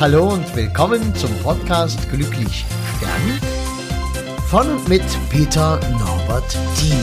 Hallo und willkommen zum Podcast Glücklich Sterben von und mit Peter Norbert Thieme.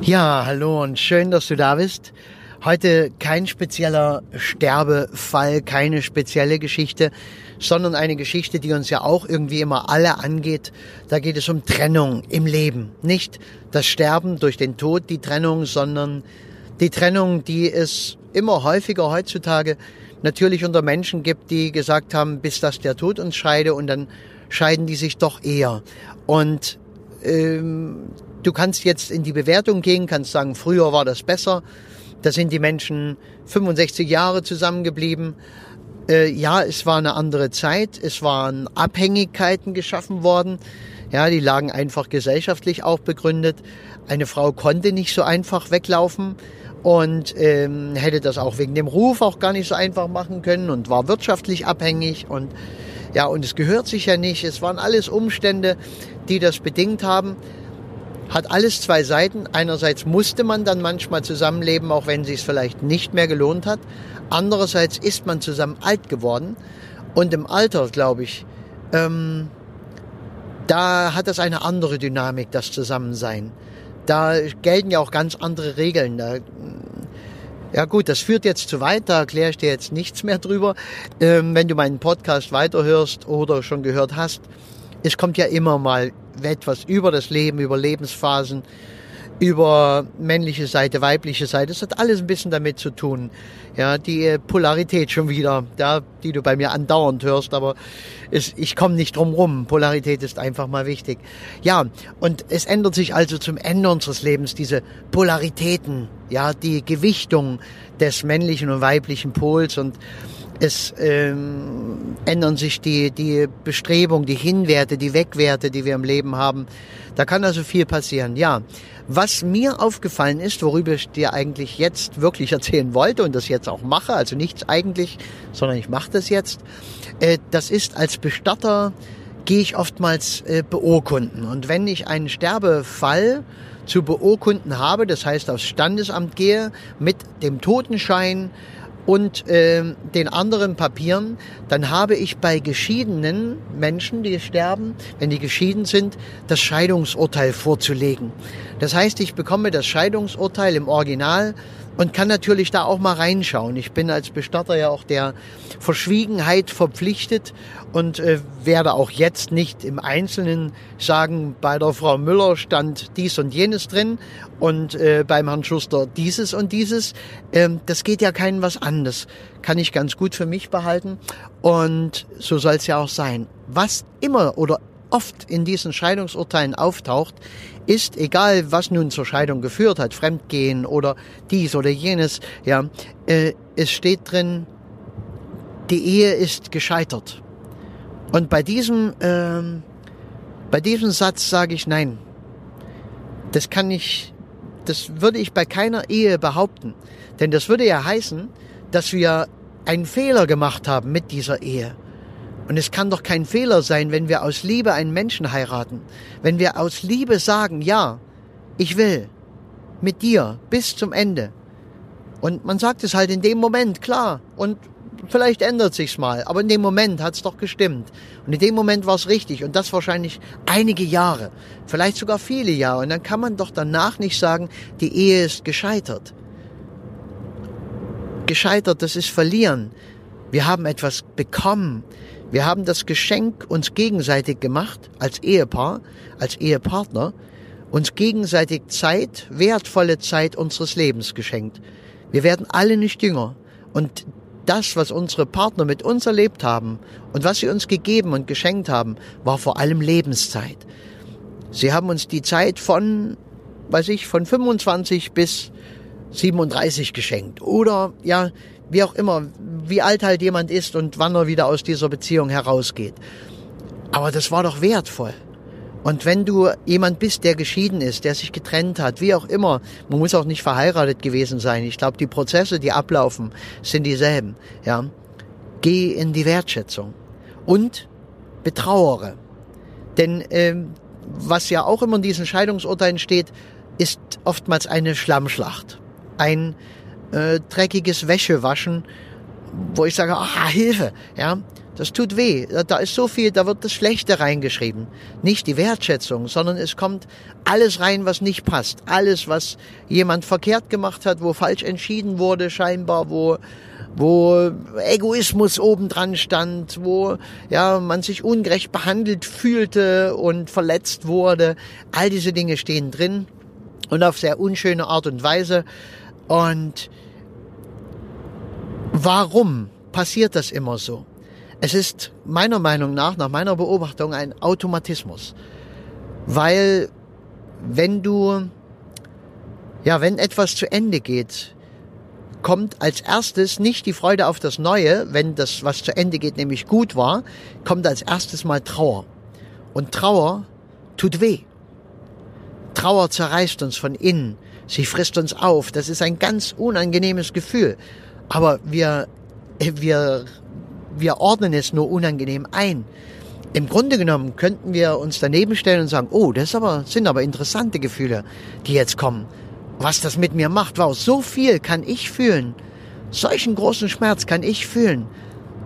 Ja, hallo und schön, dass du da bist. Heute kein spezieller Sterbefall, keine spezielle Geschichte, sondern eine Geschichte, die uns ja auch irgendwie immer alle angeht. Da geht es um Trennung im Leben. Nicht das Sterben durch den Tod, die Trennung, sondern die Trennung, die es immer häufiger heutzutage natürlich unter Menschen gibt, die gesagt haben, bis das der Tod uns scheide und dann scheiden die sich doch eher. Und ähm, du kannst jetzt in die Bewertung gehen, kannst sagen, früher war das besser. Da sind die Menschen 65 Jahre zusammengeblieben. Äh, ja, es war eine andere Zeit. Es waren Abhängigkeiten geschaffen worden. Ja, die lagen einfach gesellschaftlich auch begründet. Eine Frau konnte nicht so einfach weglaufen und ähm, hätte das auch wegen dem Ruf auch gar nicht so einfach machen können und war wirtschaftlich abhängig und ja, und es gehört sich ja nicht. Es waren alles Umstände, die das bedingt haben. Hat alles zwei Seiten. Einerseits musste man dann manchmal zusammenleben, auch wenn es sich vielleicht nicht mehr gelohnt hat. Andererseits ist man zusammen alt geworden. Und im Alter, glaube ich, ähm, da hat das eine andere Dynamik, das Zusammensein. Da gelten ja auch ganz andere Regeln. Da, ja gut, das führt jetzt zu weit, da erkläre ich dir jetzt nichts mehr drüber. Ähm, wenn du meinen Podcast weiterhörst oder schon gehört hast, es kommt ja immer mal etwas über das Leben, über Lebensphasen, über männliche Seite, weibliche Seite. Das hat alles ein bisschen damit zu tun. Ja, die Polarität schon wieder, ja, die du bei mir andauernd hörst, aber es, ich komme nicht drum rum. Polarität ist einfach mal wichtig. Ja, und es ändert sich also zum Ende unseres Lebens diese Polaritäten, ja, die Gewichtung des männlichen und weiblichen Pols und es ähm, ändern sich die, die Bestrebungen, die Hinwerte, die Wegwerte, die wir im Leben haben. Da kann also viel passieren. Ja, was mir aufgefallen ist, worüber ich dir eigentlich jetzt wirklich erzählen wollte und das jetzt auch mache, also nichts eigentlich, sondern ich mache das jetzt, äh, das ist als Bestatter gehe ich oftmals äh, beurkunden. Und wenn ich einen Sterbefall zu beurkunden habe, das heißt aufs Standesamt gehe mit dem Totenschein, und äh, den anderen Papieren, dann habe ich bei geschiedenen Menschen, die sterben, wenn die geschieden sind, das Scheidungsurteil vorzulegen. Das heißt, ich bekomme das Scheidungsurteil im Original und kann natürlich da auch mal reinschauen. Ich bin als Bestatter ja auch der Verschwiegenheit verpflichtet und äh, werde auch jetzt nicht im Einzelnen sagen, bei der Frau Müller stand dies und jenes drin und äh, beim Herrn Schuster dieses und dieses. Ähm, das geht ja keinen was an. Das kann ich ganz gut für mich behalten und so soll es ja auch sein. Was immer oder oft in diesen Scheidungsurteilen auftaucht, ist, egal was nun zur Scheidung geführt hat, Fremdgehen oder dies oder jenes, ja, äh, es steht drin, die Ehe ist gescheitert. Und bei diesem, ähm, bei diesem Satz sage ich nein. Das kann ich, das würde ich bei keiner Ehe behaupten. Denn das würde ja heißen, dass wir einen Fehler gemacht haben mit dieser Ehe. Und es kann doch kein Fehler sein, wenn wir aus Liebe einen Menschen heiraten. Wenn wir aus Liebe sagen, ja, ich will mit dir bis zum Ende. Und man sagt es halt in dem Moment, klar. Und vielleicht ändert sich's mal. Aber in dem Moment hat's doch gestimmt. Und in dem Moment war's richtig. Und das wahrscheinlich einige Jahre. Vielleicht sogar viele Jahre. Und dann kann man doch danach nicht sagen, die Ehe ist gescheitert. Gescheitert, das ist verlieren. Wir haben etwas bekommen. Wir haben das Geschenk uns gegenseitig gemacht, als Ehepaar, als Ehepartner, uns gegenseitig Zeit, wertvolle Zeit unseres Lebens geschenkt. Wir werden alle nicht jünger. Und das, was unsere Partner mit uns erlebt haben und was sie uns gegeben und geschenkt haben, war vor allem Lebenszeit. Sie haben uns die Zeit von, weiß ich, von 25 bis 37 geschenkt. Oder, ja, wie auch immer, wie alt halt jemand ist und wann er wieder aus dieser Beziehung herausgeht. Aber das war doch wertvoll. Und wenn du jemand bist, der geschieden ist, der sich getrennt hat, wie auch immer, man muss auch nicht verheiratet gewesen sein. Ich glaube, die Prozesse, die ablaufen, sind dieselben. Ja, geh in die Wertschätzung und betrauere. Denn ähm, was ja auch immer in diesen Scheidungsurteilen steht, ist oftmals eine Schlammschlacht. Ein äh, dreckiges Wäschewaschen, wo ich sage, ah, Hilfe, ja, das tut weh. Da ist so viel, da wird das Schlechte reingeschrieben. Nicht die Wertschätzung, sondern es kommt alles rein, was nicht passt. Alles, was jemand verkehrt gemacht hat, wo falsch entschieden wurde, scheinbar, wo, wo Egoismus obendran stand, wo, ja, man sich ungerecht behandelt fühlte und verletzt wurde. All diese Dinge stehen drin und auf sehr unschöne Art und Weise. Und warum passiert das immer so? Es ist meiner Meinung nach, nach meiner Beobachtung, ein Automatismus. Weil wenn du, ja, wenn etwas zu Ende geht, kommt als erstes nicht die Freude auf das Neue, wenn das, was zu Ende geht, nämlich gut war, kommt als erstes mal Trauer. Und Trauer tut weh. Trauer zerreißt uns von innen. Sie frisst uns auf. Das ist ein ganz unangenehmes Gefühl. Aber wir, wir wir ordnen es nur unangenehm ein. Im Grunde genommen könnten wir uns daneben stellen und sagen, oh, das aber, sind aber interessante Gefühle, die jetzt kommen. Was das mit mir macht, wow, so viel kann ich fühlen. Solchen großen Schmerz kann ich fühlen.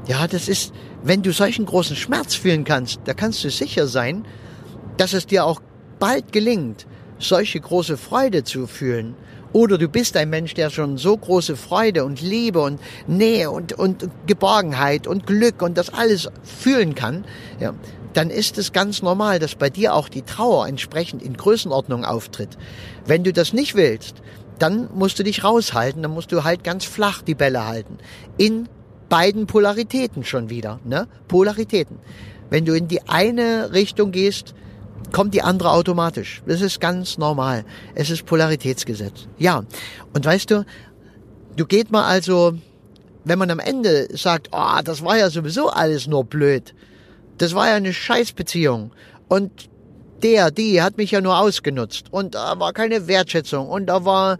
Ja, das ist, wenn du solchen großen Schmerz fühlen kannst, da kannst du sicher sein, dass es dir auch bald gelingt, solche große Freude zu fühlen. Oder du bist ein Mensch, der schon so große Freude und Liebe und Nähe und, und Geborgenheit und Glück und das alles fühlen kann, ja, dann ist es ganz normal, dass bei dir auch die Trauer entsprechend in Größenordnung auftritt. Wenn du das nicht willst, dann musst du dich raushalten, dann musst du halt ganz flach die Bälle halten. In beiden Polaritäten schon wieder, ne? Polaritäten. Wenn du in die eine Richtung gehst, kommt die andere automatisch. Das ist ganz normal. Es ist Polaritätsgesetz. Ja. Und weißt du, du geht mal also, wenn man am Ende sagt, oh, das war ja sowieso alles nur blöd. Das war ja eine Scheißbeziehung. Und der, die hat mich ja nur ausgenutzt. Und da war keine Wertschätzung. Und da war,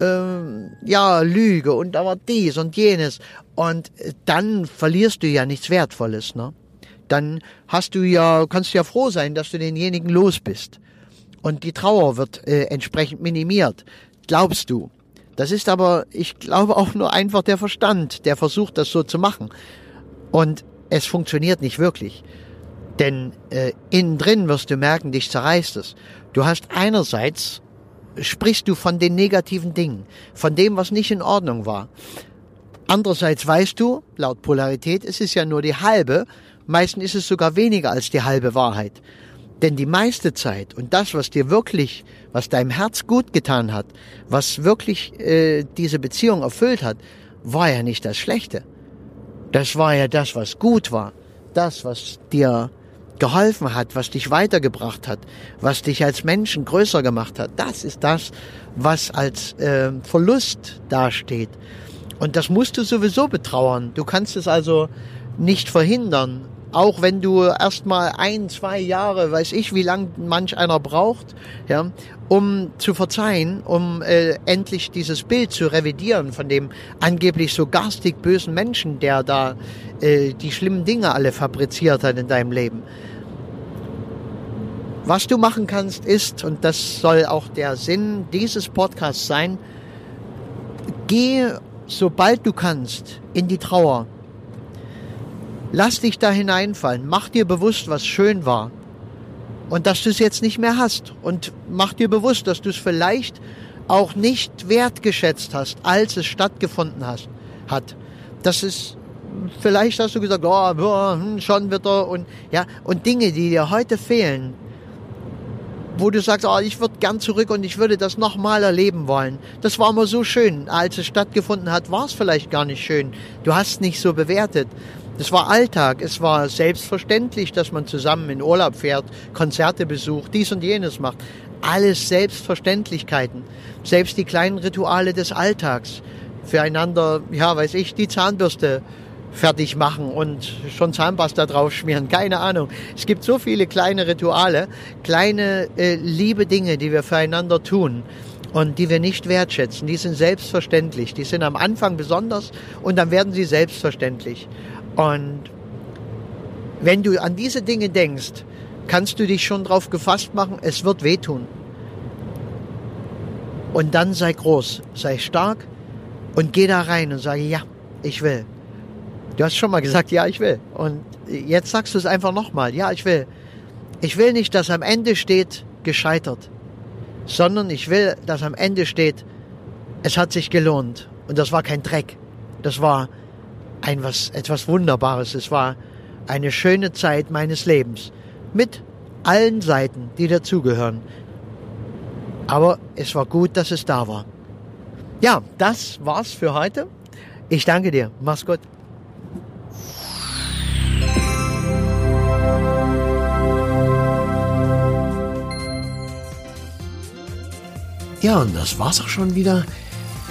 ähm, ja, Lüge. Und da war dies und jenes. Und dann verlierst du ja nichts Wertvolles, ne? Dann hast du ja, kannst du ja froh sein, dass du denjenigen los bist. Und die Trauer wird äh, entsprechend minimiert. Glaubst du? Das ist aber, ich glaube auch nur einfach der Verstand, der versucht, das so zu machen. Und es funktioniert nicht wirklich. Denn äh, innen drin wirst du merken, dich zerreißt es. Du hast einerseits, sprichst du von den negativen Dingen, von dem, was nicht in Ordnung war. Andererseits weißt du, laut Polarität, es ist ja nur die halbe Meistens ist es sogar weniger als die halbe Wahrheit. Denn die meiste Zeit und das, was dir wirklich, was deinem Herz gut getan hat, was wirklich äh, diese Beziehung erfüllt hat, war ja nicht das Schlechte. Das war ja das, was gut war. Das, was dir geholfen hat, was dich weitergebracht hat, was dich als Menschen größer gemacht hat. Das ist das, was als äh, Verlust dasteht. Und das musst du sowieso betrauern. Du kannst es also nicht verhindern auch wenn du erstmal ein, zwei Jahre, weiß ich, wie lang manch einer braucht, ja, um zu verzeihen, um äh, endlich dieses Bild zu revidieren von dem angeblich so garstig bösen Menschen, der da äh, die schlimmen Dinge alle fabriziert hat in deinem Leben. Was du machen kannst ist, und das soll auch der Sinn dieses Podcasts sein, geh sobald du kannst in die Trauer Lass dich da hineinfallen. Mach dir bewusst, was schön war. Und dass du es jetzt nicht mehr hast. Und mach dir bewusst, dass du es vielleicht auch nicht wertgeschätzt hast, als es stattgefunden hast, hat. Das ist, vielleicht hast du gesagt, oh, hm, schon wieder und, ja, und Dinge, die dir heute fehlen, wo du sagst, oh, ich würde gern zurück und ich würde das nochmal erleben wollen. Das war immer so schön. Als es stattgefunden hat, war es vielleicht gar nicht schön. Du hast nicht so bewertet. Das war Alltag. Es war selbstverständlich, dass man zusammen in Urlaub fährt, Konzerte besucht, dies und jenes macht. Alles Selbstverständlichkeiten. Selbst die kleinen Rituale des Alltags. Füreinander, ja, weiß ich, die Zahnbürste fertig machen und schon Zahnpasta drauf schmieren. Keine Ahnung. Es gibt so viele kleine Rituale, kleine äh, liebe Dinge, die wir füreinander tun und die wir nicht wertschätzen. Die sind selbstverständlich. Die sind am Anfang besonders und dann werden sie selbstverständlich. Und wenn du an diese Dinge denkst, kannst du dich schon darauf gefasst machen, es wird wehtun. Und dann sei groß, sei stark und gehe da rein und sage, ja, ich will. Du hast schon mal gesagt, ja, ich will. Und jetzt sagst du es einfach nochmal, ja, ich will. Ich will nicht, dass am Ende steht, gescheitert, sondern ich will, dass am Ende steht, es hat sich gelohnt. Und das war kein Dreck. Das war ein was, etwas Wunderbares. Es war eine schöne Zeit meines Lebens. Mit allen Seiten, die dazugehören. Aber es war gut, dass es da war. Ja, das war's für heute. Ich danke dir. Mach's gut. Ja, und das war's auch schon wieder.